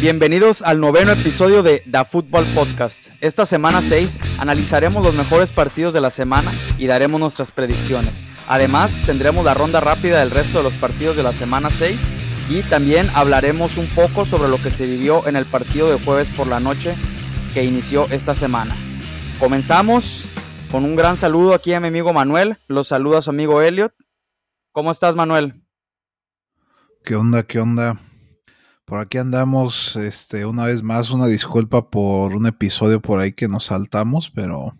Bienvenidos al noveno episodio de The Football Podcast. Esta semana 6 analizaremos los mejores partidos de la semana y daremos nuestras predicciones. Además, tendremos la ronda rápida del resto de los partidos de la semana 6 y también hablaremos un poco sobre lo que se vivió en el partido de jueves por la noche que inició esta semana. Comenzamos con un gran saludo aquí a mi amigo Manuel. Los saluda su amigo Elliot. ¿Cómo estás, Manuel? ¿Qué onda? ¿Qué onda? Por aquí andamos, este, una vez más, una disculpa por un episodio por ahí que nos saltamos, pero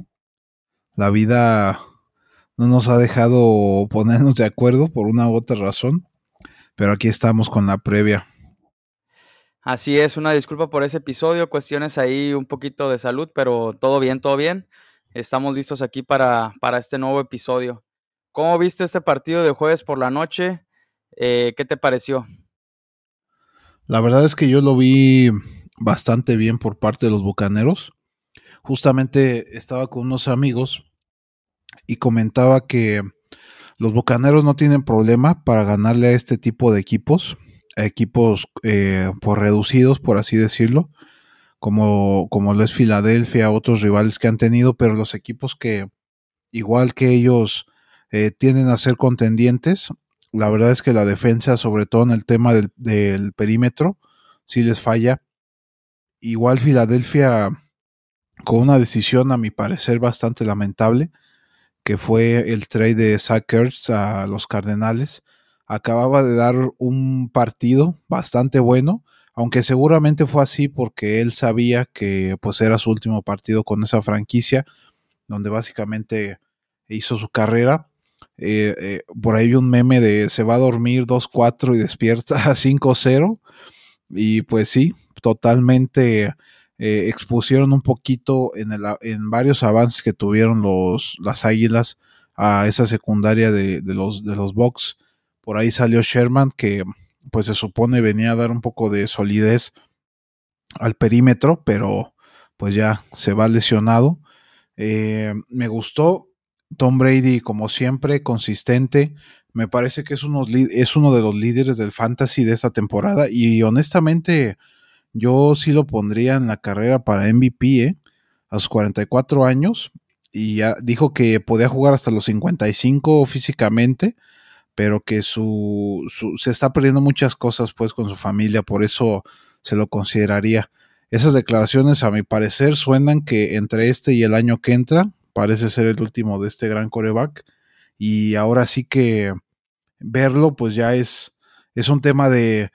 la vida no nos ha dejado ponernos de acuerdo por una u otra razón. Pero aquí estamos con la previa. Así es, una disculpa por ese episodio, cuestiones ahí un poquito de salud, pero todo bien, todo bien. Estamos listos aquí para, para este nuevo episodio. ¿Cómo viste este partido de jueves por la noche? Eh, ¿Qué te pareció? La verdad es que yo lo vi bastante bien por parte de los Bucaneros. Justamente estaba con unos amigos y comentaba que los Bucaneros no tienen problema para ganarle a este tipo de equipos, a equipos eh, por reducidos, por así decirlo, como, como lo es Filadelfia, otros rivales que han tenido, pero los equipos que, igual que ellos, eh, tienden a ser contendientes, la verdad es que la defensa, sobre todo en el tema del, perímetro, sí les falla. Igual Filadelfia, con una decisión a mi parecer bastante lamentable, que fue el trade de Sackers a los Cardenales, acababa de dar un partido bastante bueno, aunque seguramente fue así porque él sabía que pues era su último partido con esa franquicia, donde básicamente hizo su carrera eh, eh, por ahí vi un meme de se va a dormir 2-4 y despierta a 5-0. Y pues sí, totalmente eh, expusieron un poquito en, el, en varios avances que tuvieron los, las águilas a esa secundaria de, los, de los. Por ahí salió Sherman, que pues se supone venía a dar un poco de solidez al perímetro, pero pues ya se va lesionado. me gustó Tom Brady, como siempre, consistente. Me parece que es uno, de los líderes del fantasy de esta temporada y honestamente yo sí lo pondría en la carrera para MVP ¿eh? a sus 44 años y ya dijo que podía jugar hasta los 55 físicamente, pero que su, su, se está perdiendo muchas cosas pues con su familia, por eso se lo consideraría. Esas declaraciones a mi parecer suenan que entre este y el año que entra parece ser el último de este gran coreback. Y ahora sí que verlo, pues ya es, es un tema de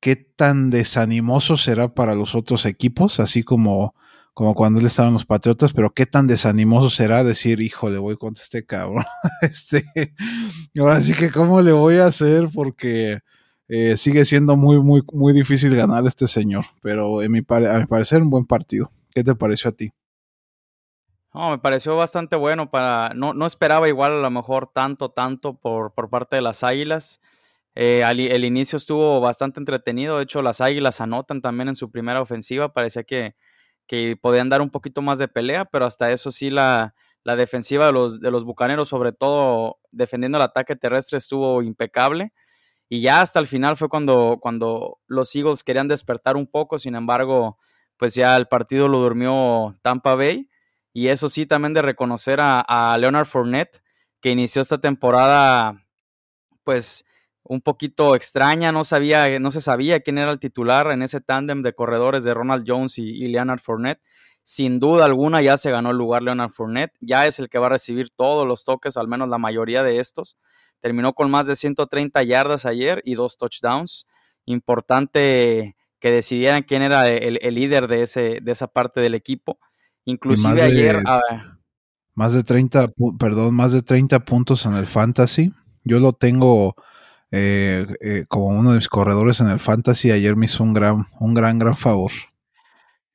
qué tan desanimoso será para los otros equipos, así como, como cuando él estaba en los Patriotas, pero qué tan desanimoso será decir, híjole, voy contra este cabrón. este, ahora sí que cómo le voy a hacer porque eh, sigue siendo muy, muy, muy difícil ganar este señor, pero a mi parecer un buen partido. ¿Qué te pareció a ti? No, me pareció bastante bueno para. No, no esperaba igual a lo mejor tanto, tanto por, por parte de las águilas. Eh, el inicio estuvo bastante entretenido. De hecho, las águilas anotan también en su primera ofensiva. Parecía que, que podían dar un poquito más de pelea, pero hasta eso sí la, la defensiva de los, de los bucaneros, sobre todo defendiendo el ataque terrestre, estuvo impecable. Y ya hasta el final fue cuando, cuando los Eagles querían despertar un poco. Sin embargo, pues ya el partido lo durmió Tampa Bay y eso sí, también de reconocer a, Leonard Fournette, que inició esta temporada, pues, un poquito extraña, no sabía, no se sabía quién era el titular en ese tándem de corredores de Ronald Jones y, Leonard Fournette. Sin duda alguna ya se ganó el lugar Leonard Fournette, ya es el que va a recibir todos los toques, al menos la mayoría de estos. Terminó con más de 130 yardas ayer y dos touchdowns. Importante que decidieran quién era el, el líder de, ese, de esa parte del equipo. Inclusive ayer... Más de 30, perdón, más de 30 puntos en el fantasy. Yo lo tengo eh, eh, como uno de mis corredores en el fantasy. Ayer me hizo un gran, un gran, gran favor.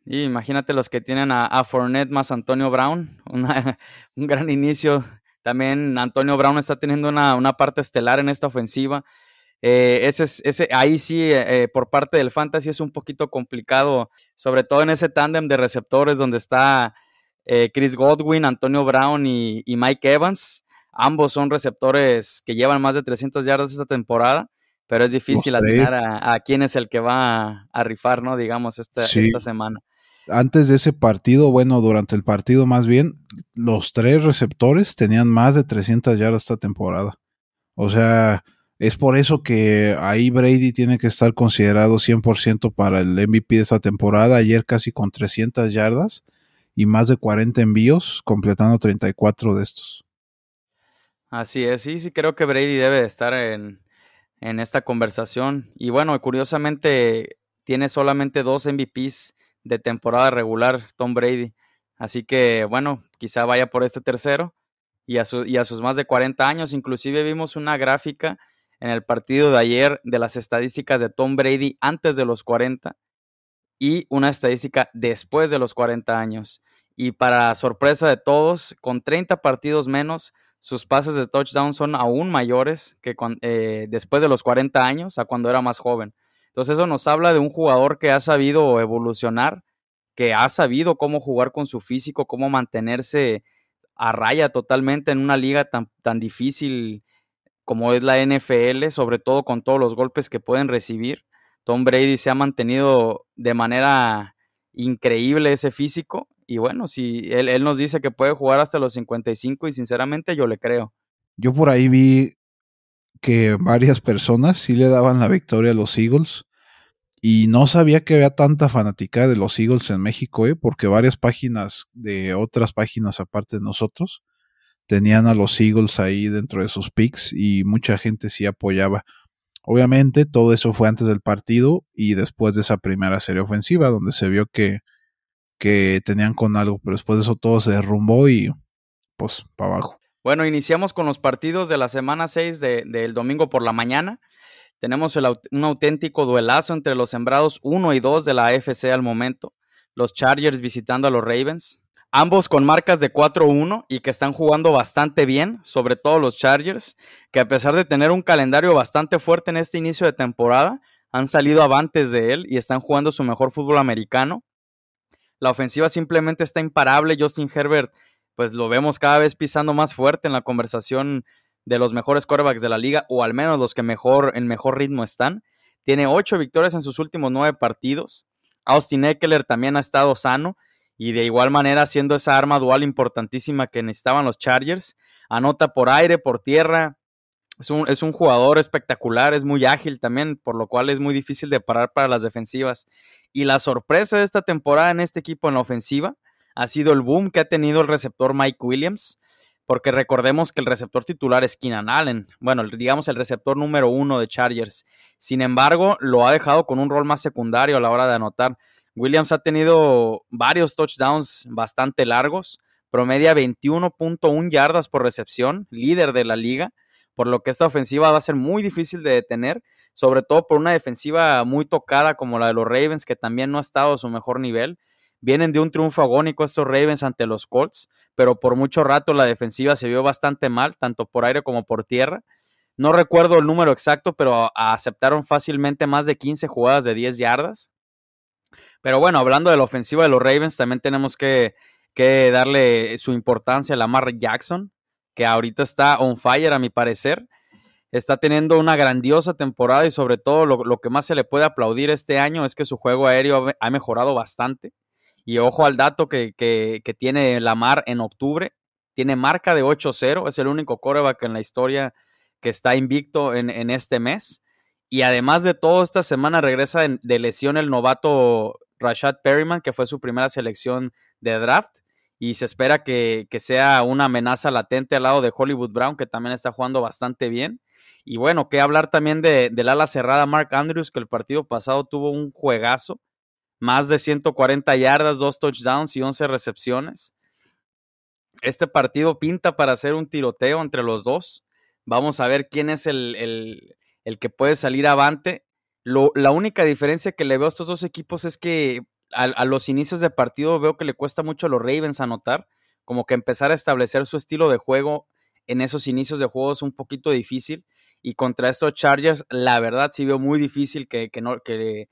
Y imagínate los que tienen a, a Fournette más Antonio Brown. un gran inicio. También Antonio Brown está teniendo una, una parte estelar en esta ofensiva. Eh, ese, ese, ahí sí, eh, por parte del fantasy es un poquito complicado, sobre todo en ese tándem de receptores donde está eh, Chris Godwin, Antonio Brown y, Mike Evans. Ambos son receptores que llevan más de 300 yardas esta temporada, pero es difícil adivinar a, quién es el que va a, rifar, ¿no? Digamos, esta, esta semana. Antes de ese partido, bueno, durante el partido más bien, los tres receptores tenían más de 300 yardas esta temporada. O sea, es por eso que ahí Brady tiene que estar considerado 100% para el MVP de esta temporada. Ayer casi con 300 yardas y más de 40 envíos, completando 34 de estos. Así es, sí, sí creo que Brady debe de estar en, en esta conversación. Y bueno, curiosamente tiene solamente dos MVPs de temporada regular Tom Brady. Así que bueno, quizá vaya por este tercero y a, y a sus más de 40 años. Inclusive vimos una gráfica en el partido de ayer de las estadísticas de Tom Brady antes de los 40 y una estadística después de los 40 años. Y para sorpresa de todos, con 30 partidos menos, sus pases de touchdown son aún mayores que eh, después de los 40 años a cuando era más joven. Entonces eso nos habla de un jugador que ha sabido evolucionar, que ha sabido cómo jugar con su físico, cómo mantenerse a raya totalmente en una liga tan, tan difícil como es la NFL, sobre todo con todos los golpes que pueden recibir. Tom Brady se ha mantenido de manera increíble ese físico y bueno, si él, nos dice que puede jugar hasta los 55 y sinceramente yo le creo. Yo por ahí vi que varias personas sí le daban la victoria a los Eagles y no sabía que había tanta fanática de los Eagles en México, ¿eh? porque varias páginas de otras páginas aparte de nosotros tenían a los Eagles ahí dentro de sus picks y mucha gente sí apoyaba. Obviamente todo eso fue antes del partido y después de esa primera serie ofensiva donde se vio que que tenían con algo, pero después de eso todo se derrumbó y pues para abajo. Bueno, iniciamos con los partidos de la semana 6 del domingo por la mañana. Tenemos un auténtico duelazo entre los sembrados 1 y 2 de la AFC al momento. Los Chargers visitando a los Ravens. Ambos con marcas de 4-1 y que están jugando bastante bien, sobre todo los Chargers, que a pesar de tener un calendario bastante fuerte en este inicio de temporada, han salido avantes de él y están jugando su mejor fútbol americano. La ofensiva simplemente está imparable. Justin Herbert, pues lo vemos cada vez pisando más fuerte en la conversación de los mejores quarterbacks de la liga, o al menos los que mejor, en mejor ritmo están. Tiene ocho victorias en sus últimos nueve partidos. Austin Eckler también ha estado sano y de igual manera siendo esa arma dual importantísima que necesitaban los Chargers. Anota por aire, por tierra. Es un, es un, jugador espectacular, es muy ágil también, por lo cual es muy difícil de parar para las defensivas. Y la sorpresa de esta temporada en este equipo en la ofensiva ha sido el boom que ha tenido el receptor Mike Williams, porque recordemos que el receptor titular es Keenan Allen, bueno, digamos el receptor número uno de Chargers. Sin embargo, lo ha dejado con un rol más secundario a la hora de anotar. Williams ha tenido varios touchdowns bastante largos, promedia 21.1 yardas por recepción, líder de la liga, por lo que esta ofensiva va a ser muy difícil de detener sobre todo por una defensiva muy tocada como la de los Ravens, que también no ha estado a su mejor nivel. Vienen de un triunfo agónico estos Ravens ante los Colts, pero por mucho rato la defensiva se vio bastante mal, tanto por aire como por tierra. No recuerdo el número exacto, pero aceptaron fácilmente más de 15 jugadas de 10 yardas. Pero bueno, hablando de la ofensiva de los Ravens, también tenemos que, que darle su importancia a Lamar Jackson, que ahorita está on fire a mi parecer está teniendo una grandiosa temporada y sobre todo lo, que más se le puede aplaudir este año es que su juego aéreo ha, mejorado bastante. Y ojo al dato que, que, que tiene Lamar en octubre. Tiene marca de 8-0. Es el único coreback en la historia que está invicto en, en, este mes. Y además de todo, esta semana regresa de, lesión el novato Rashad Perryman, que fue su primera selección de draft. Y se espera que, que sea una amenaza latente al lado de Hollywood Brown, que también está jugando bastante bien. Y bueno, que hablar también de, del ala cerrada Mark Andrews, que el partido pasado tuvo un juegazo, más de 140 yardas, dos touchdowns y 11 recepciones. Este partido pinta para hacer un tiroteo entre los dos. Vamos a ver quién es el, el, el que puede salir avante. Lo, la única diferencia que le veo a estos dos equipos es que a, a, los inicios de partido veo que le cuesta mucho a los Ravens anotar, como que empezar a establecer su estilo de juego en esos inicios de juego es un poquito difícil. Y contra estos Chargers, la verdad sí veo muy difícil que, que, no, que,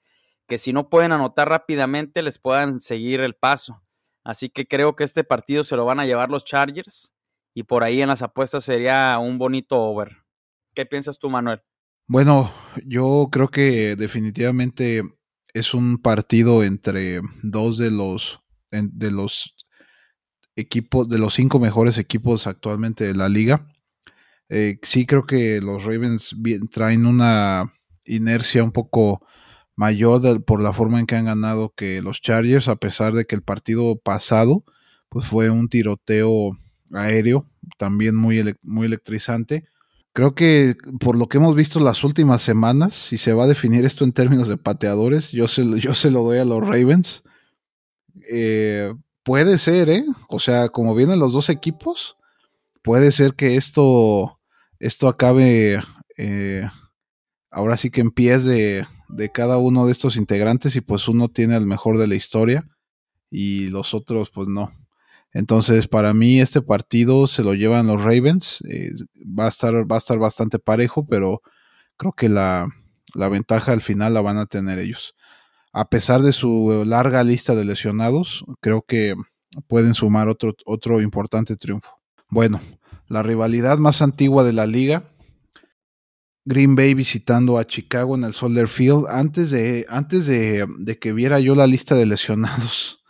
que si no pueden anotar rápidamente, les puedan seguir el paso. Así que creo que este partido se lo van a llevar los Chargers. Y por ahí en las apuestas sería un bonito over. ¿Qué piensas tú, Manuel? Bueno, yo creo que definitivamente es un partido entre dos de los de los equipos de los cinco mejores equipos actualmente de la liga. Eh, sí creo que los Ravens traen una inercia un poco mayor por la forma en que han ganado que los Chargers, a pesar de que el partido pasado pues fue un tiroteo aéreo, también muy, muy electrizante. Creo que por lo que hemos visto las últimas semanas, si se va a definir esto en términos de pateadores, yo se, yo se lo doy a los Ravens. Eh, puede ser, ¿eh? O sea, como vienen los dos equipos, puede ser que esto, esto acabe eh, ahora sí que en pies de, de cada uno de estos integrantes y pues uno tiene el mejor de la historia y los otros pues no. Entonces, para mí este partido se lo llevan los Ravens. Eh, va, a estar, va a estar bastante parejo, pero creo que la, la, ventaja al final la van a tener ellos. A pesar de su larga lista de lesionados, creo que pueden sumar otro, otro importante triunfo. Bueno, la rivalidad más antigua de la liga. Green Bay visitando a Chicago en el Soldier Field. Antes de, antes de, de que viera yo la lista de lesionados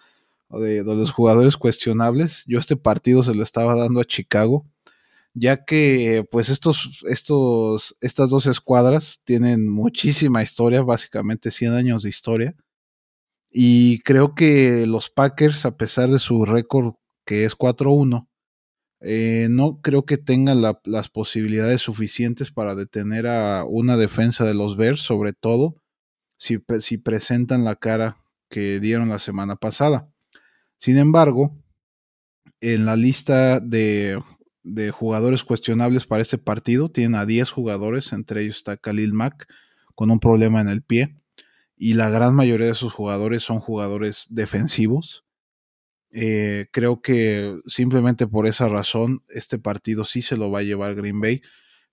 de, los jugadores cuestionables. Yo este partido se lo estaba dando a Chicago, ya que pues estos, estos, estas dos escuadras tienen muchísima historia, básicamente 100 años de historia. Y creo que los Packers, a pesar de su récord que es 4-1, eh, no creo que tengan las posibilidades suficientes para detener a una defensa de los Bears, sobre todo si, si presentan la cara que dieron la semana pasada. Sin embargo, en la lista de, jugadores cuestionables para este partido, tienen a 10 jugadores, entre ellos está Khalil Mack con un problema en el pie, y la gran mayoría de sus jugadores son jugadores defensivos. Eh, creo que simplemente por esa razón este partido sí se lo va a llevar Green Bay.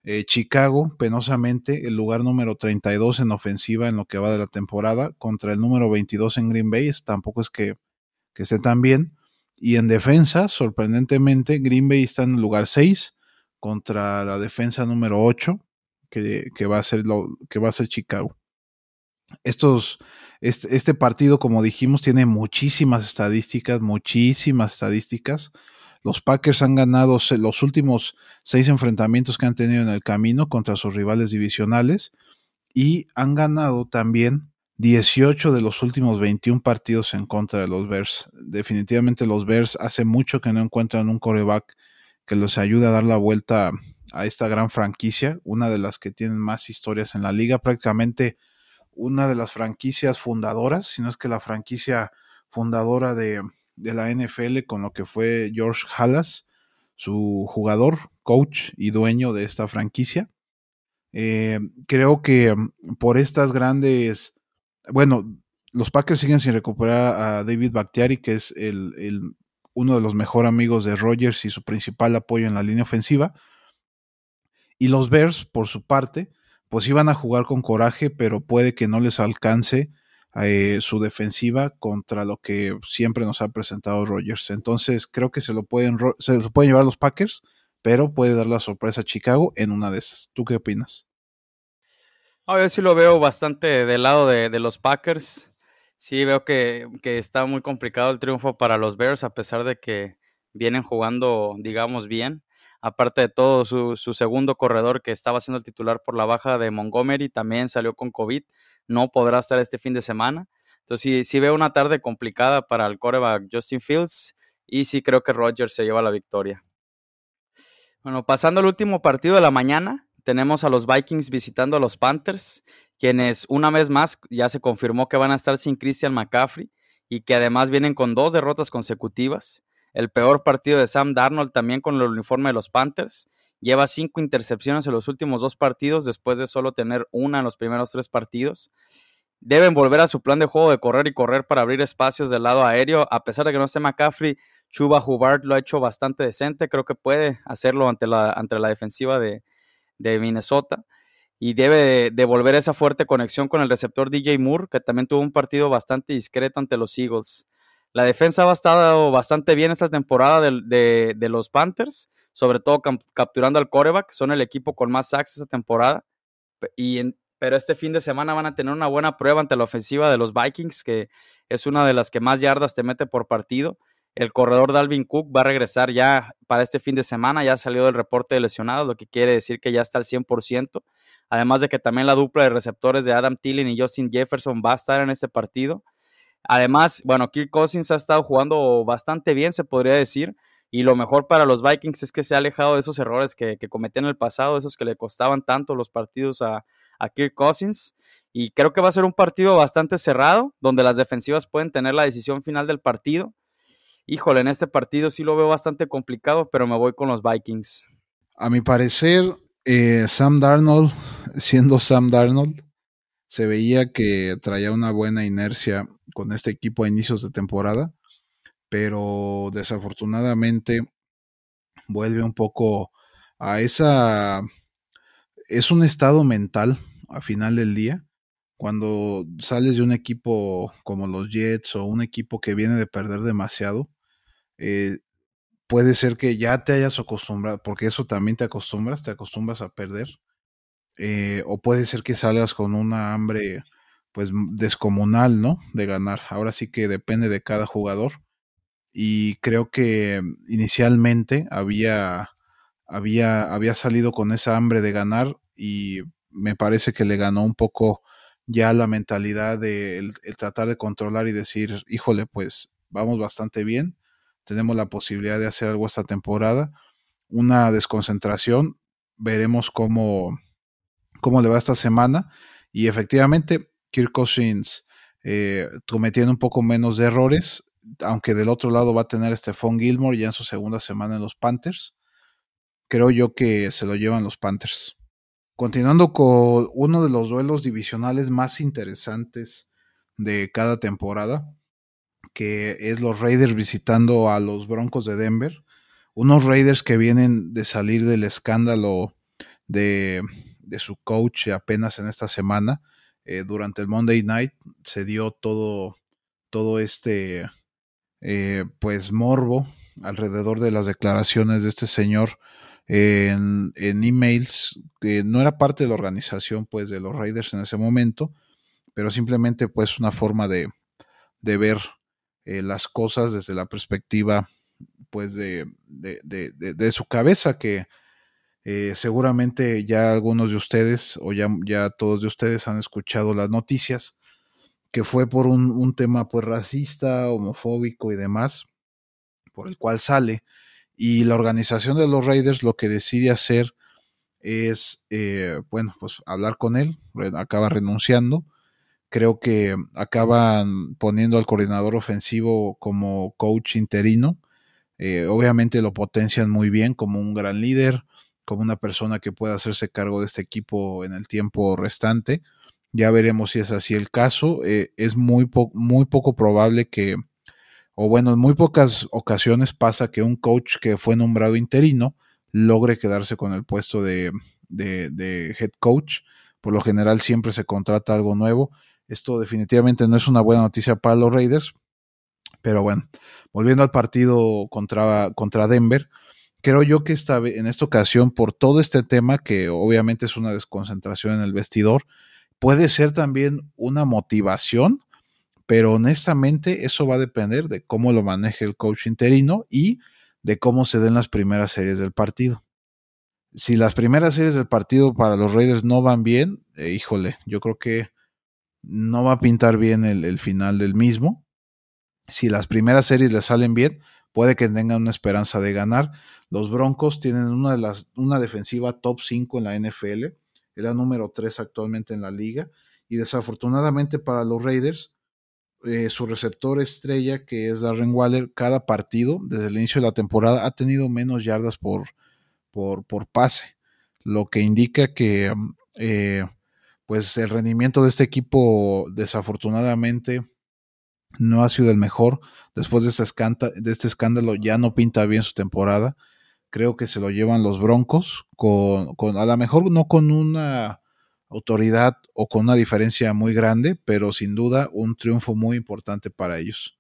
Eh, Chicago, penosamente, el lugar número 32 en ofensiva en lo que va de la temporada, contra el número 22 en Green Bay. Tampoco es que que esté tan bien. Y en defensa, sorprendentemente, Green Bay está en el lugar 6 contra la defensa número 8, que, va, a ser lo, que va a ser Chicago. Estos, este, este, partido, como dijimos, tiene muchísimas estadísticas, muchísimas estadísticas. Los Packers han ganado los últimos seis enfrentamientos que han tenido en el camino contra sus rivales divisionales y han ganado también 18 de los últimos 21 partidos en contra de los Bears. Definitivamente los Bears hace mucho que no encuentran un coreback que los ayude a dar la vuelta a esta gran franquicia, una de las que tienen más historias en la liga, prácticamente una de las franquicias fundadoras, si no es que la franquicia fundadora de, la NFL con lo que fue George Halas, su jugador, coach y dueño de esta franquicia. Eh, creo que por estas grandes bueno, los Packers siguen sin recuperar a David Bakhtiari, que es el, uno de los mejores amigos de Rodgers y su principal apoyo en la línea ofensiva. Y los Bears, por su parte, pues iban a jugar con coraje, pero puede que no les alcance eh, su defensiva contra lo que siempre nos ha presentado Rodgers. Entonces creo que se lo pueden, se lo pueden llevar los Packers, pero puede dar la sorpresa a Chicago en una de esas. ¿Tú qué opinas? Yo sí lo veo bastante del lado de, los Packers. Sí, veo que, está muy complicado el triunfo para los Bears, a pesar de que vienen jugando, digamos, bien. Aparte de todo, su, segundo corredor que estaba siendo el titular por la baja de Montgomery también salió con COVID. No podrá estar este fin de semana. Entonces, sí, sí veo una tarde complicada para el coreback Justin Fields y sí creo que Rodgers se lleva la victoria. Bueno, pasando al último partido de la mañana, tenemos a los Vikings visitando a los Panthers, quienes una vez más ya se confirmó que van a estar sin Christian McCaffrey y que además vienen con dos derrotas consecutivas. El peor partido de Sam Darnold también con el uniforme de los Panthers. Lleva cinco intercepciones en los últimos dos partidos después de solo tener una en los primeros tres partidos. Deben volver a su plan de juego de correr y correr para abrir espacios del lado aéreo. A pesar de que no esté McCaffrey, Chuba Hubbard lo ha hecho bastante decente. Creo que puede hacerlo ante la, ante la defensiva de, de Minnesota y debe devolver esa fuerte conexión con el receptor DJ Moore, que también tuvo un partido bastante discreto ante los Eagles. La defensa ha estado bastante bien esta temporada de, los Panthers, sobre todo capturando al coreback, son el equipo con más sacks esta temporada. y pero este fin de semana van a tener una buena prueba ante la ofensiva de los Vikings, que es una de las que más yardas te mete por partido. El corredor Dalvin Cook va a regresar ya para este fin de semana, ya salió del reporte de lesionados, lo que quiere decir que ya está al 100%. Además de que también la dupla de receptores de Adam Thielen y Justin Jefferson va a estar en este partido. Además, bueno, Kirk Cousins ha estado jugando bastante bien, se podría decir. Y lo mejor para los Vikings es que se ha alejado de esos errores que, que cometía en el pasado, esos que le costaban tanto los partidos a, a Kirk Cousins. Y creo que va a ser un partido bastante cerrado, donde las defensivas pueden tener la decisión final del partido. Híjole, en este partido sí lo veo bastante complicado, pero me voy con los Vikings. A mi parecer, eh, Sam Darnold, siendo Sam Darnold, se veía que traía una buena inercia con este equipo a inicios de temporada pero desafortunadamente vuelve un poco a esa... Es un estado mental a final del día, cuando sales de un equipo como los Jets o un equipo que viene de perder demasiado, eh, puede ser que ya te hayas acostumbrado, porque eso también te acostumbras, te acostumbras a perder, eh, o puede ser que salgas con una hambre pues descomunal, ¿no? De ganar. Ahora sí que depende de cada jugador y creo que inicialmente había, había, había salido con esa hambre de ganar y me parece que le ganó un poco ya la mentalidad de el, tratar de controlar y decir, híjole, pues vamos bastante bien, tenemos la posibilidad de hacer algo esta temporada, una desconcentración, veremos cómo, cómo le va esta semana y efectivamente Kirk Cousins eh, cometiendo un poco menos de errores, aunque del otro lado va a tener Stephon Gilmore ya en su segunda semana en los Panthers, creo yo que se lo llevan los Panthers. Continuando con uno de los duelos divisionales más interesantes de cada temporada, que es los Raiders visitando a los Broncos de Denver. Unos Raiders que vienen de salir del escándalo de, su coach apenas en esta semana. Eh, durante el Monday Night se dio todo, todo este eh, pues morbo alrededor de las declaraciones de este señor en, en, emails que no era parte de la organización pues de los Raiders en ese momento pero simplemente pues una forma de, de ver eh, las cosas desde la perspectiva pues de, de, de su cabeza que eh, seguramente ya algunos de ustedes o ya, ya todos de ustedes han escuchado las noticias que fue por un, tema pues racista, homofóbico y demás, por el cual sale. Y la organización de los Raiders lo que decide hacer es, eh, bueno, pues hablar con él, acaba renunciando. Creo que acaban poniendo al coordinador ofensivo como coach interino. Eh, obviamente lo potencian muy bien como un gran líder, como una persona que pueda hacerse cargo de este equipo en el tiempo restante. Ya veremos si es así el caso. Eh, es muy, muy poco probable que, o bueno, en muy pocas ocasiones pasa que un coach que fue nombrado interino logre quedarse con el puesto de, de, head coach. Por lo general siempre se contrata algo nuevo. Esto definitivamente no es una buena noticia para los Raiders. Pero bueno, volviendo al partido contra, contra Denver, creo yo que esta, en esta ocasión, por todo este tema, que obviamente es una desconcentración en el vestidor, puede ser también una motivación, pero honestamente eso va a depender de cómo lo maneje el coach interino y de cómo se den las primeras series del partido. Si las primeras series del partido para los Raiders no van bien, eh, híjole, yo creo que no va a pintar bien el, final del mismo. Si las primeras series le salen bien, puede que tengan una esperanza de ganar. Los Broncos tienen una, defensiva top 5 en la NFL es la número 3 actualmente en la liga. Y desafortunadamente para los Raiders, eh, su receptor estrella, que es Darren Waller, cada partido desde el inicio de la temporada ha tenido menos yardas por, pase, lo que indica que eh, pues el rendimiento de este equipo desafortunadamente no ha sido el mejor. Después de este, de este escándalo ya no pinta bien su temporada creo que se lo llevan los Broncos, con, con, a lo mejor no con una autoridad o con una diferencia muy grande, pero sin duda un triunfo muy importante para ellos.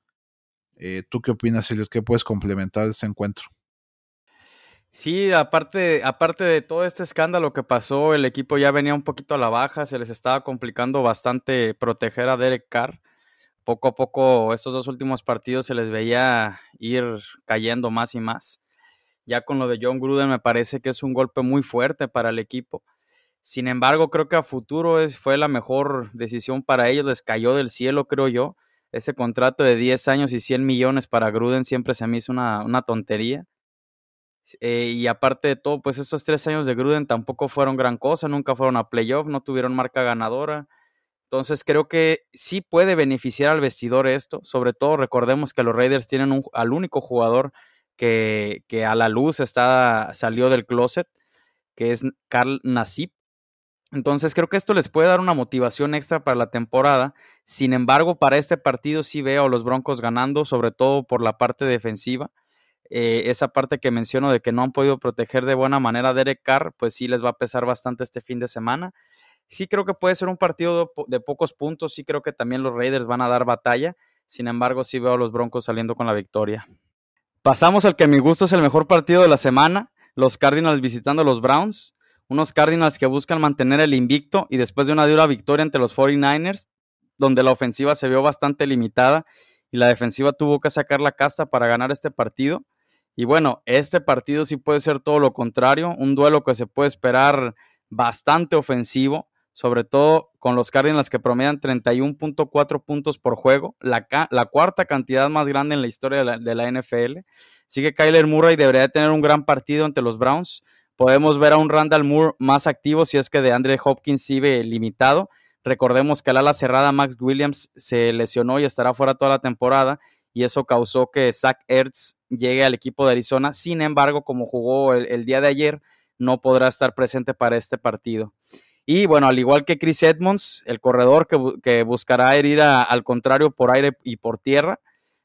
Eh, ¿Tú qué opinas, Eliot? ¿Qué puedes complementar de este encuentro? Sí, aparte, aparte de todo este escándalo que pasó, el equipo ya venía un poquito a la baja, se les estaba complicando bastante proteger a Derek Carr. Poco a poco, estos dos últimos partidos se les veía ir cayendo más y más. Ya con lo de John Gruden me parece que es un golpe muy fuerte para el equipo. Sin embargo, creo que a futuro es, fue la mejor decisión para ellos, les cayó del cielo, creo yo. Ese contrato de 10 años y 100 millones para Gruden siempre se me hizo una, una tontería eh, y aparte de todo, pues esos tres años de Gruden tampoco fueron gran cosa, nunca fueron a playoff, no tuvieron marca ganadora. Entonces creo que sí puede beneficiar al vestidor esto. Sobre todo recordemos que los Raiders tienen al único jugador que, que, a la luz está, salió del closet, que es Carl Nassib. Entonces creo que esto les puede dar una motivación extra para la temporada. Sin embargo, para este partido sí veo a los Broncos ganando, sobre todo por la parte defensiva. Eh, esa parte que menciono de que no han podido proteger de buena manera a Derek Carr, pues sí les va a pesar bastante este fin de semana. Sí creo que puede ser un partido de pocos puntos, sí creo que también los Raiders van a dar batalla, sin embargo sí veo a los Broncos saliendo con la victoria. Pasamos al que a mi gusto es el mejor partido de la semana, los Cardinals visitando a los Browns, unos Cardinals que buscan mantener el invicto y después de una dura victoria ante los 49ers, donde la ofensiva se vio bastante limitada y la defensiva tuvo que sacar la casta para ganar este partido. Y bueno, este partido sí puede ser todo lo contrario, un duelo que se puede esperar bastante ofensivo, sobre todo con los Cardinals que promedian 31.4 puntos por juego, la, la, cuarta cantidad más grande en la historia de la, NFL. Así que Kyler Murray debería tener un gran partido ante los Browns. Podemos ver a un Randall Moore más activo si es que de Andre Hopkins sigue limitado. Recordemos que el ala cerrada Max Williams se lesionó y estará fuera toda la temporada y eso causó que Zach Ertz llegue al equipo de Arizona. Sin embargo, como jugó el, día de ayer, no podrá estar presente para este partido. Y bueno, al igual que Chris Edmonds, el corredor que, buscará herir al contrario por aire y por tierra,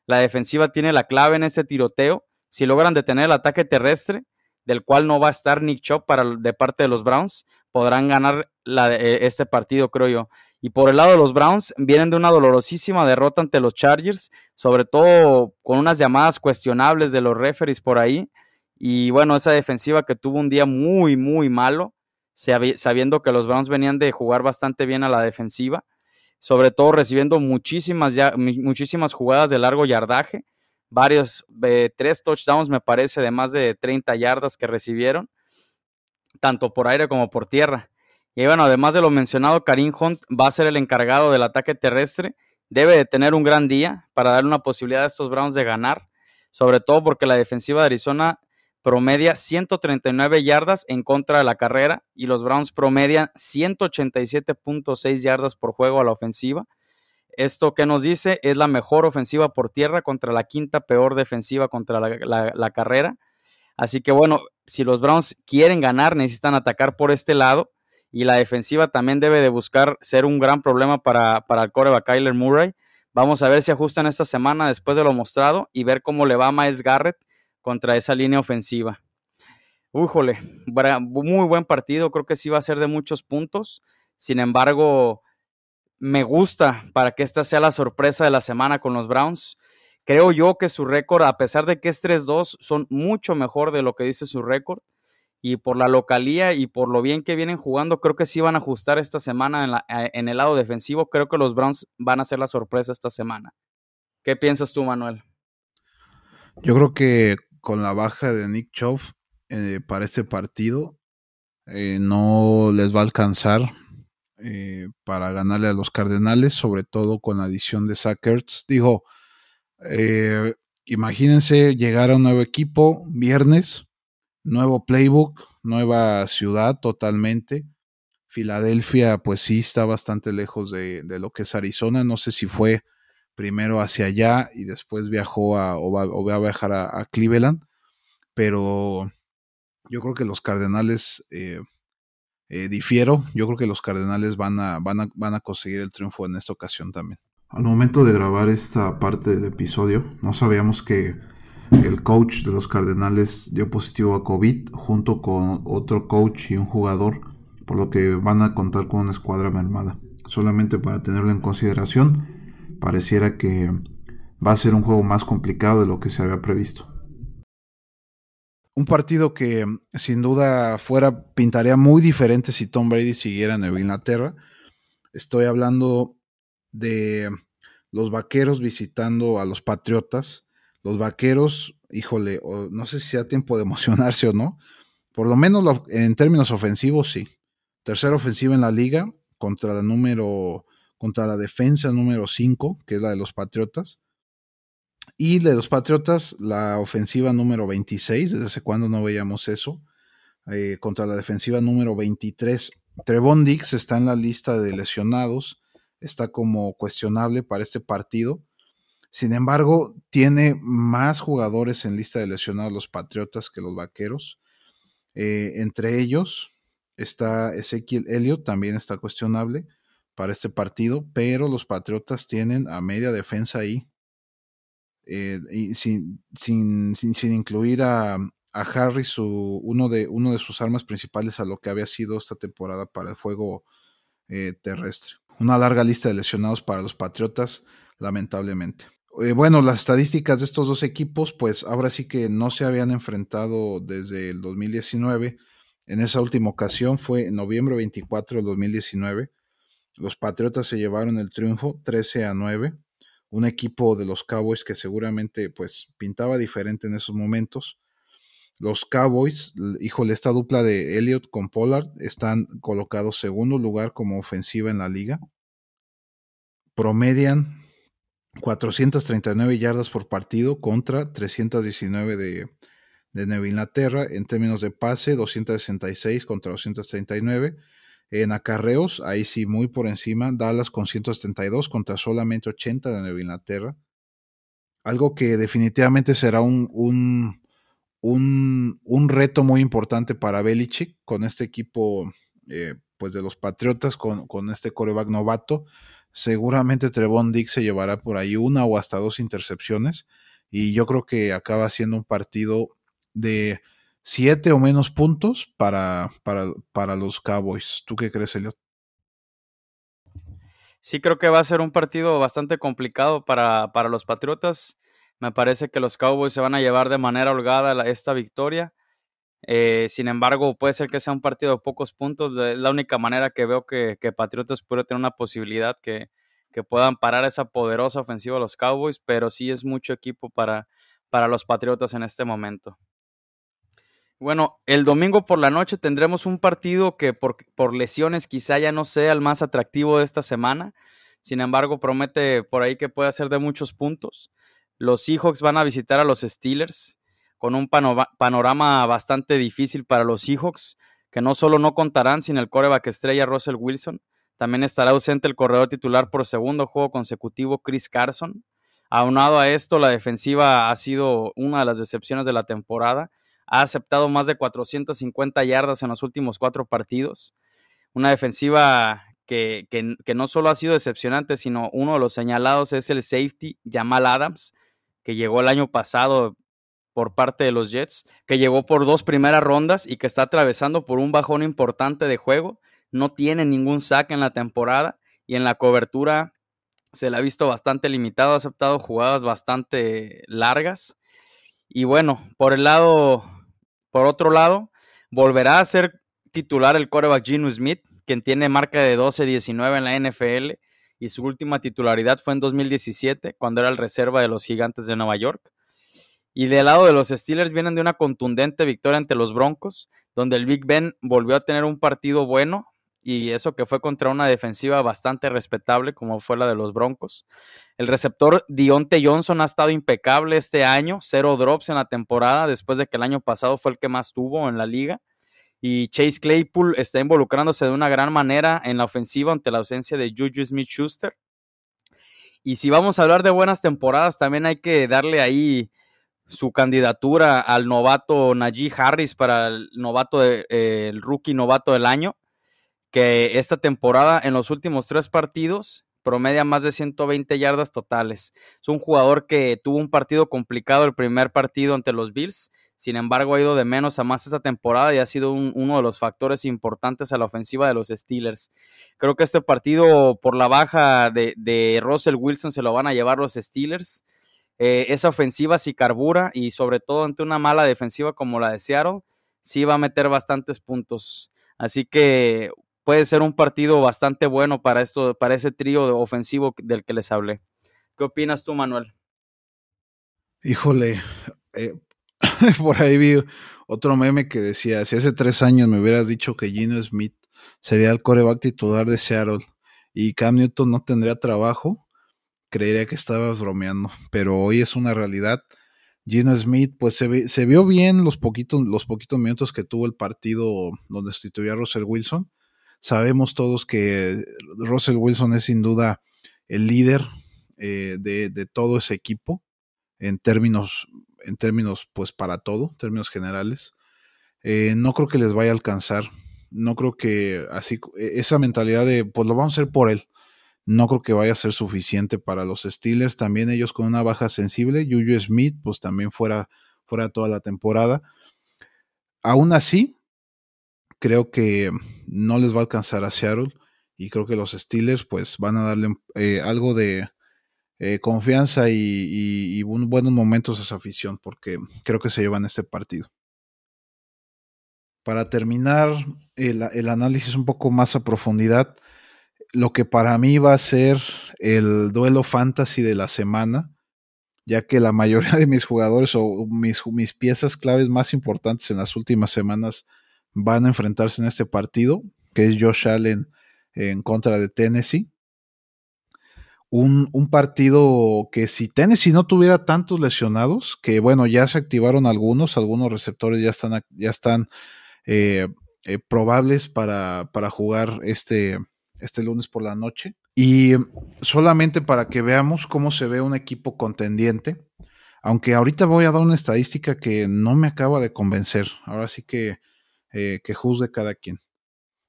la defensiva tiene la clave en ese tiroteo. Si logran detener el ataque terrestre, del cual no va a estar Nick Chop de parte de los Browns, podrán ganar eh, este partido, creo yo. Y por el lado de los Browns, vienen de una dolorosísima derrota ante los Chargers, sobre todo con unas llamadas cuestionables de los referees por ahí. Y bueno, esa defensiva que tuvo un día muy, muy malo, sabiendo que los Browns venían de jugar bastante bien a la defensiva, sobre todo recibiendo muchísimas, muchísimas jugadas de largo yardaje, varios, eh, tres touchdowns me parece de más de 30 yardas que recibieron, tanto por aire como por tierra. Y bueno, además de lo mencionado, Karim Hunt va a ser el encargado del ataque terrestre. Debe de tener un gran día para darle una posibilidad a estos Browns de ganar, sobre todo porque la defensiva de Arizona promedia 139 yardas en contra de la carrera y los Browns promedian 187.6 yardas por juego a la ofensiva. Esto que nos dice es la mejor ofensiva por tierra contra la quinta peor defensiva contra la, la carrera. Así que bueno, si los Browns quieren ganar, necesitan atacar por este lado y la defensiva también debe de buscar ser un gran problema para, para el coreback Kyler Murray. Vamos a ver si ajustan esta semana después de lo mostrado y ver cómo le va a Miles Garrett contra esa línea ofensiva. Újole, muy buen partido, creo que sí va a ser de muchos puntos. Sin embargo, me gusta para que esta sea la sorpresa de la semana con los Browns. Creo yo que su récord, a pesar de que es 3-2, son mucho mejor de lo que dice su récord y por la localía y por lo bien que vienen jugando, creo que sí van a ajustar esta semana eh, en, el lado defensivo. Creo que los Browns van a ser la sorpresa esta semana. ¿Qué piensas tú, Manuel? Yo creo que con la baja de Nick Chubb eh, para este partido eh, no les va a alcanzar para ganarle a los Cardenales, sobre todo con la adición de Sackers. Digo, imagínense llegar a un nuevo equipo viernes nuevo playbook, nueva ciudad totalmente. Filadelfia, pues sí, está bastante lejos de, lo que es Arizona. No sé si fue primero hacia allá y después viajó a, o, va, a viajar a, Cleveland. Pero yo creo que los Cardenales, eh, eh, difiero, yo creo que los Cardenales van a, van, a, van a conseguir el triunfo en esta ocasión también. Al momento de grabar esta parte del episodio, no sabíamos que el coach de los Cardenales dio positivo a COVID junto con otro coach y un jugador, por lo que van a contar con una escuadra mermada. Solamente para tenerlo en consideración, pareciera que va a ser un juego más complicado de lo que se había previsto. un partido que sin duda fuera, pintaría muy diferente si Tom Brady siguiera en Inglaterra. Estoy hablando de los vaqueros visitando a los patriotas. Los vaqueros, híjole, no sé si sea tiempo de emocionarse o no. Por lo menos en términos ofensivos, sí. Tercera ofensiva en la liga contra la número, contra la defensa número 5, que es la de los patriotas. Y de los Patriotas, la ofensiva número 26, desde hace cuándo no veíamos eso, eh, contra la defensiva número 23. Trevon Dix está en la lista de lesionados, está como cuestionable para este partido. Sin embargo, tiene más jugadores en lista de lesionados los Patriotas que los Vaqueros. Eh, entre ellos está Ezequiel Elliott, también está cuestionable para este partido, pero los Patriotas tienen a media defensa ahí eh, y sin, sin, sin, incluir a, a Harry, su, uno, de, uno de sus armas principales a lo que había sido esta temporada para el juego eh, terrestre. Una larga lista de lesionados para los Patriotas, lamentablemente. Eh, bueno, las estadísticas de estos dos equipos, pues ahora sí que no se habían enfrentado desde el 2019. En esa última ocasión fue en noviembre 24 del 2019. Los Patriotas se llevaron el triunfo 13 a 9 un equipo de los Cowboys que seguramente pues pintaba diferente en esos momentos. Los Cowboys, híjole, esta dupla de Elliott con Pollard están colocados segundo lugar como ofensiva en la liga. Promedian 439 yardas por partido contra 319 de, de Nueva Inglaterra. En términos de pase, 266 contra 239. En acarreos, ahí sí, muy por encima, Dallas con 172 contra solamente 80 de Nueva Inglaterra. Algo que definitivamente será un, un, un, reto muy importante para Belichick con este equipo eh, pues de los Patriotas, con, con este coreback novato. Seguramente Trevon Dick se llevará por ahí una o hasta dos intercepciones. Y yo creo que acaba siendo un partido de siete o menos puntos para, para, para los Cowboys. ¿Tú qué crees, Elliot? Sí, creo que va a ser un partido bastante complicado para, para los Patriotas. Me parece que los Cowboys se van a llevar de manera holgada esta victoria. Eh, sin embargo, puede ser que sea un partido de pocos puntos. Es la única manera que veo que, que Patriotas puede tener una posibilidad que, que, puedan parar esa poderosa ofensiva de los Cowboys, pero sí es mucho equipo para, para los Patriotas en este momento. Bueno, el domingo por la noche tendremos un partido que por, por, lesiones quizá ya no sea el más atractivo de esta semana. Sin embargo, promete por ahí que puede ser de muchos puntos. Los Seahawks van a visitar a los Steelers con un panorama bastante difícil para los Seahawks, que no solo no contarán sin el coreback estrella Russell Wilson, también estará ausente el corredor titular por segundo juego consecutivo Chris Carson. Aunado a esto, la defensiva ha sido una de las decepciones de la temporada ha aceptado más de 450 yardas en los últimos cuatro partidos. Una defensiva que, que, no solo ha sido decepcionante, sino uno de los señalados es el safety Jamal Adams, que llegó el año pasado por parte de los Jets, que llegó por dos primeras rondas y que está atravesando por un bajón importante de juego. No tiene ningún saque en la temporada y en la cobertura se le ha visto bastante limitado, ha aceptado jugadas bastante largas. Y bueno, por el lado por otro lado, volverá a ser titular el coreback Gino Smith, quien tiene marca de 12-19 en la NFL y su última titularidad fue en 2017, cuando era el reserva de los Gigantes de Nueva York. Y del lado de los Steelers vienen de una contundente victoria ante los Broncos, donde el Big Ben volvió a tener un partido bueno, y eso que fue contra una defensiva bastante respetable como fue la de los Broncos. El receptor Dionte Johnson ha estado impecable este año, cero drops en la temporada, después de que el año pasado fue el que más tuvo en la liga. Y Chase Claypool está involucrándose de una gran manera en la ofensiva ante la ausencia de Juju Smith Schuster. Y si vamos a hablar de buenas temporadas, también hay que darle ahí su candidatura al novato Najee Harris para el novato de, eh, el rookie novato del año que esta temporada en los últimos tres partidos promedia más de 120 yardas totales. Es un jugador que tuvo un partido complicado el primer partido ante los Bills, sin embargo ha ido de menos a más esta temporada y ha sido uno de los factores importantes a la ofensiva de los Steelers. Creo que este partido por la baja de Russell Wilson se lo van a llevar los Steelers eh, esa ofensiva si carbura y sobre todo ante una mala defensiva como la de Seattle, sí va a meter bastantes puntos. Así que puede ser un partido bastante bueno para esto, para ese trío ofensivo del que les hablé. ¿Qué opinas tú, Manuel? Híjole, eh, por ahí vi otro meme que decía, si hace tres años me hubieras dicho que Gino Smith sería el coreback titular de Seattle y Cam Newton no tendría trabajo, creería que estabas bromeando, pero hoy es una realidad. Gino Smith, pues se, se, vio bien los poquitos, los poquitos minutos que tuvo el partido donde sustituyó a Russell Wilson. Sabemos todos que Russell Wilson es sin duda el líder eh, de, todo ese equipo en términos, en términos, pues para todo, términos generales. Eh, no creo que les vaya a alcanzar. No creo que así, e, esa mentalidad de, pues lo vamos a hacer por él. No creo que vaya a ser suficiente para los Steelers. También ellos con una baja sensible. Juju Smith, pues también fuera, fuera toda la temporada. Aún así, creo que no les va a alcanzar a Seattle. Y creo que los Steelers, pues van a darle eh, algo de, eh, confianza y, buenos momentos a su afición, porque creo que se llevan este partido. Para terminar el, análisis un poco más a profundidad, lo que para mí va a ser el duelo fantasy de la semana, ya que la mayoría de mis jugadores o mis, mis piezas claves más importantes en las últimas semanas van a enfrentarse en este partido, que es Josh Allen en contra de Tennessee. Un, partido que si Tennessee no tuviera tantos lesionados, que bueno, ya se activaron algunos, algunos receptores ya están, ya están eh, eh, probables para, para, jugar este, este lunes por la noche. Y solamente para que veamos cómo se ve un equipo contendiente, aunque ahorita voy a dar una estadística que no me acaba de convencer, ahora sí que, eh, que juzgue cada quien.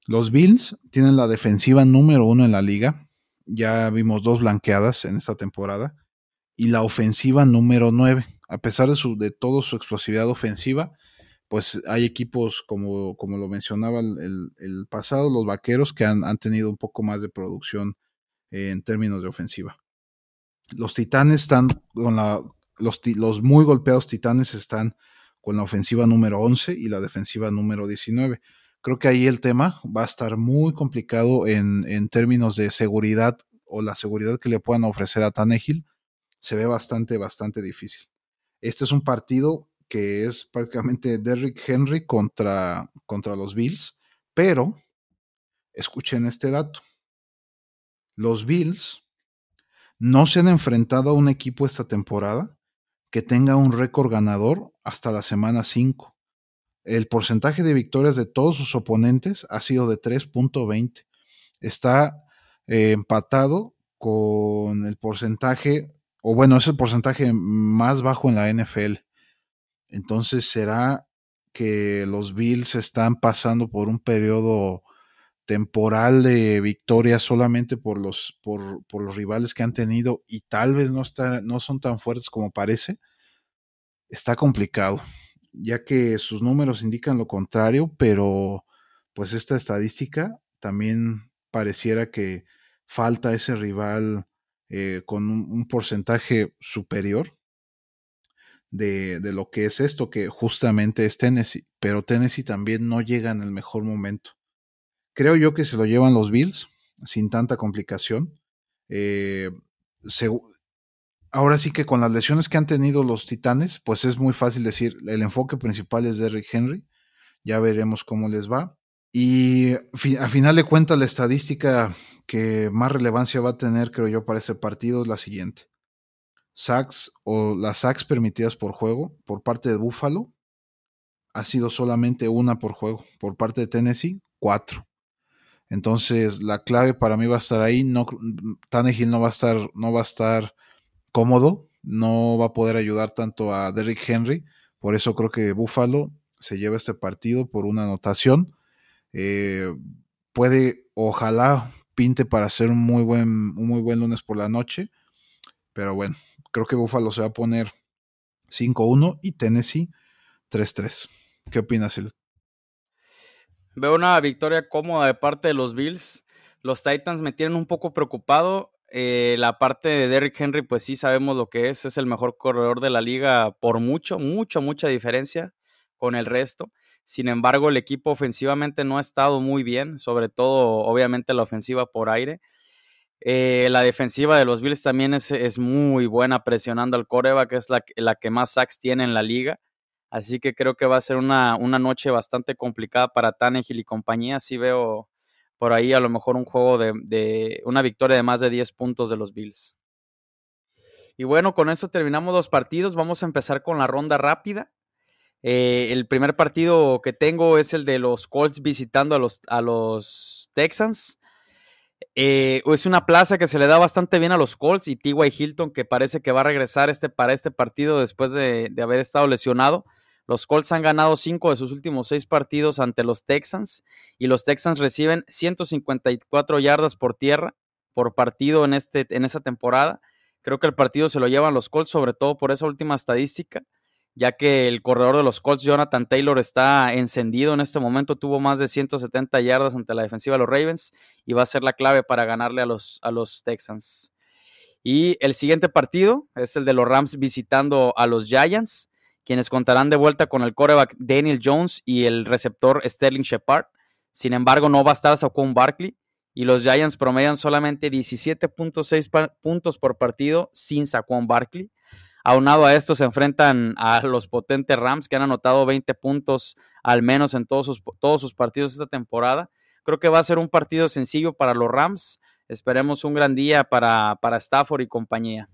Los Bills tienen la defensiva número uno en la liga, ya vimos dos blanqueadas en esta temporada, y la ofensiva número 9. A pesar de, su, de toda su explosividad ofensiva, pues hay equipos, como, como lo mencionaba el, pasado, los vaqueros, que han, han, tenido un poco más de producción en términos de ofensiva. Los titanes están con la. Los, los muy golpeados titanes están con la ofensiva número 11 y la defensiva número 19 creo que ahí el tema va a estar muy complicado en, en términos de seguridad o la seguridad que le puedan ofrecer a Tannehill. Se ve bastante, bastante difícil. Este es un partido que es prácticamente Derrick Henry contra, contra los Bills, pero escuchen este dato. Los Bills no se han enfrentado a un equipo esta temporada que tenga un récord ganador hasta la semana 5 el porcentaje de victorias de todos sus oponentes ha sido de 3.20. Está eh, empatado con el porcentaje, o bueno, es el porcentaje más bajo en la NFL. Entonces, ¿será que los Bills están pasando por un periodo temporal de victorias solamente por los, por, por los rivales que han tenido y tal vez no, está, no son tan fuertes como parece? Está complicado ya que sus números indican lo contrario, pero pues esta estadística también pareciera que falta ese rival eh, con un, porcentaje superior de, de, lo que es esto, que justamente es Tennessee, pero Tennessee también no llega en el mejor momento. Creo yo que se lo llevan los Bills sin tanta complicación. Eh, ahora sí que con las lesiones que han tenido los Titanes, pues es muy fácil decir, el enfoque principal es Derrick Henry, ya veremos cómo les va. Y a final de cuentas, la estadística que más relevancia va a tener, creo yo, para ese partido es la siguiente. Sacks o las sacks permitidas por juego por parte de Buffalo ha sido solamente una por juego. Por parte de Tennessee, cuatro. Entonces, la clave para mí va a estar ahí. No, Tannehill no va a estar, no va a estar cómodo, no va a poder ayudar tanto a Derrick Henry, por eso creo que Buffalo se lleva este partido por una anotación. Eh, puede, ojalá, pinte para hacer un muy buen, un muy buen lunes por la noche, pero bueno, creo que Buffalo se va a poner 5-1 y Tennessee 3-3. ¿Qué opinas, Veo una victoria cómoda de parte de los Bills. Los Titans me tienen un poco preocupado Eh, la parte de Derrick Henry, pues sí sabemos lo que es. Es el mejor corredor de la liga por mucho, mucho, mucha diferencia con el resto. Sin embargo, el equipo ofensivamente no ha estado muy bien, sobre todo, obviamente, la ofensiva por aire. Eh, la defensiva de los Bills también es, muy buena presionando al coreback, que es la, la, que más sacks tiene en la liga. Así que creo que va a ser una, una noche bastante complicada para Tannehill y compañía. Sí veo por ahí a lo mejor un juego de, de una victoria de más de 10 puntos de los Bills. Y bueno, con eso terminamos los partidos. Vamos a empezar con la ronda rápida. Eh, el primer partido que tengo es el de los Colts visitando a los, a los Texans. Eh, es una plaza que se le da bastante bien a los Colts y T.Y. Hilton que parece que va a regresar este, para este partido después de, de, haber estado lesionado. Los Colts han ganado cinco de sus últimos seis partidos ante los Texans y los Texans reciben 154 yardas por tierra por partido en, este, en esta temporada. Creo que el partido se lo llevan los Colts, sobre todo por esa última estadística ya que el corredor de los Colts, Jonathan Taylor, está encendido en este momento, tuvo más de 170 yardas ante la defensiva de los Ravens y va a ser la clave para ganarle a los, a los Texans. Y el siguiente partido es el de los Rams visitando a los Giants, quienes contarán de vuelta con el coreback Daniel Jones y el receptor Sterling Shepard. Sin embargo, no va a estar Saquon Barkley y los Giants promedian solamente 17.6 puntos por partido sin Saquon Barkley. Aunado a esto, se enfrentan a los potentes Rams que han anotado 20 puntos al menos en todos sus, todos sus partidos esta temporada. Creo que va a ser un partido sencillo para los Rams. Esperemos un gran día para, para Stafford y compañía.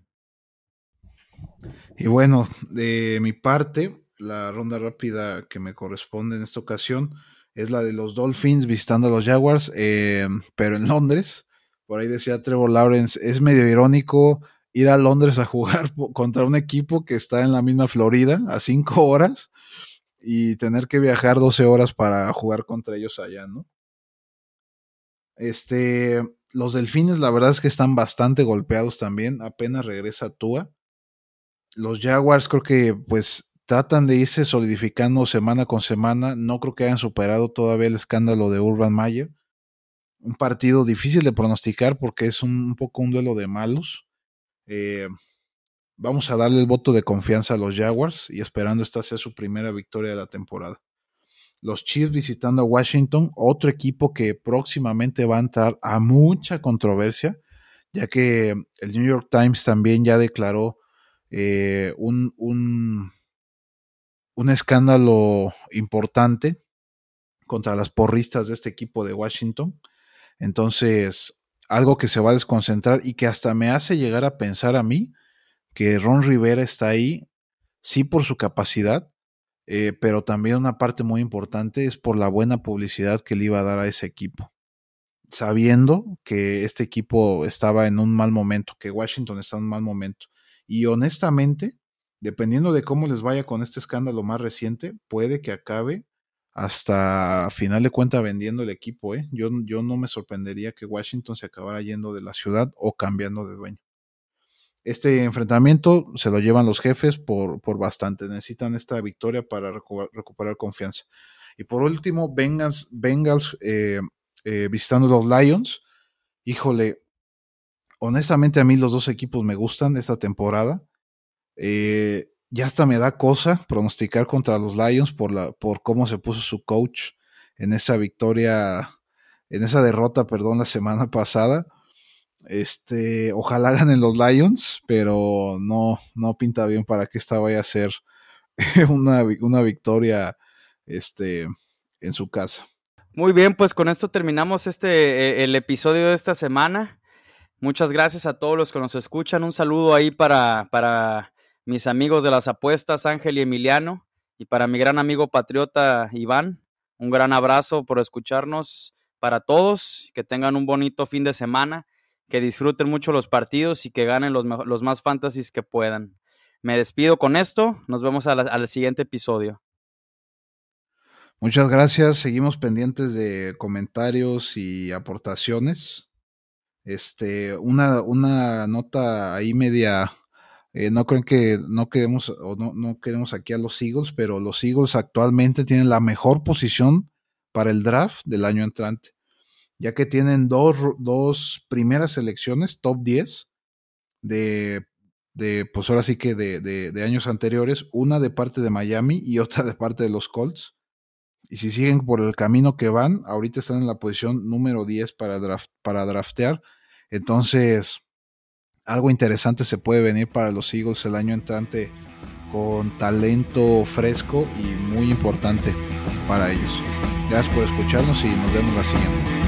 Y bueno, de mi parte, la ronda rápida que me corresponde en esta ocasión es la de los Dolphins visitando a los Jaguars, eh, pero en Londres. Por ahí decía Trevor Lawrence, es medio irónico ir a Londres a jugar contra un equipo que está en la misma Florida a cinco horas y tener que viajar 12 horas para jugar contra ellos allá, ¿no? Este, los delfines la verdad es que están bastante golpeados también, apenas regresa Tua. Los Jaguars creo que pues tratan de irse solidificando semana con semana, no creo que hayan superado todavía el escándalo de Urban Mayer. Un partido difícil de pronosticar porque es un, un poco un duelo de malos. Eh, vamos a darle el voto de confianza a los Jaguars y esperando esta sea su primera victoria de la temporada. Los Chiefs visitando a Washington, otro equipo que próximamente va a entrar a mucha controversia, ya que el New York Times también ya declaró eh, un, un, un escándalo importante contra las porristas de este equipo de Washington. Entonces, algo que se va a desconcentrar y que hasta me hace llegar a pensar a mí que Ron Rivera está ahí, sí por su capacidad, eh, pero también una parte muy importante es por la buena publicidad que le iba a dar a ese equipo. Sabiendo que este equipo estaba en un mal momento, que Washington está en un mal momento. Y honestamente, dependiendo de cómo les vaya con este escándalo más reciente, puede que acabe hasta final de cuenta vendiendo el equipo. ¿eh? Yo, yo no me sorprendería que Washington se acabara yendo de la ciudad o cambiando de dueño. Este enfrentamiento se lo llevan los jefes por, por bastante. Necesitan esta victoria para recuperar, confianza. Y por último, Bengals, Bengals eh, eh, visitando los Lions. Híjole, honestamente a mí los dos equipos me gustan esta temporada. Eh, ya hasta me da cosa pronosticar contra los Lions por, la, por cómo se puso su coach en esa victoria, en esa derrota, perdón, la semana pasada. Este, ojalá ganen los Lions, pero no, no pinta bien para que esta vaya a ser una, una victoria este, en su casa. Muy bien, pues con esto terminamos este, e, el episodio de esta semana. Muchas gracias a todos los que nos escuchan. Un saludo ahí para, para mis amigos de las apuestas, Ángel y Emiliano, y para mi gran amigo patriota Iván, un gran abrazo por escucharnos para todos, que tengan un bonito fin de semana, que disfruten mucho los partidos y que ganen los, más fantasies que puedan. Me despido con esto, nos vemos al siguiente episodio. Muchas gracias, seguimos pendientes de comentarios y aportaciones. Este, una, una nota ahí media eh, no creen que no queremos o no, no queremos aquí a los Eagles, pero los Eagles actualmente tienen la mejor posición para el draft del año entrante. ya que tienen dos, dos primeras selecciones, top 10, de, de pues ahora sí que de, de, años anteriores, una de parte de Miami y otra de parte de los Colts. Y si siguen por el camino que van, ahorita están en la posición número 10 para, draft, para draftear. Entonces, algo interesante se puede venir para los Eagles el año entrante con talento fresco y muy importante para ellos. Gracias por escucharnos y nos vemos la siguiente.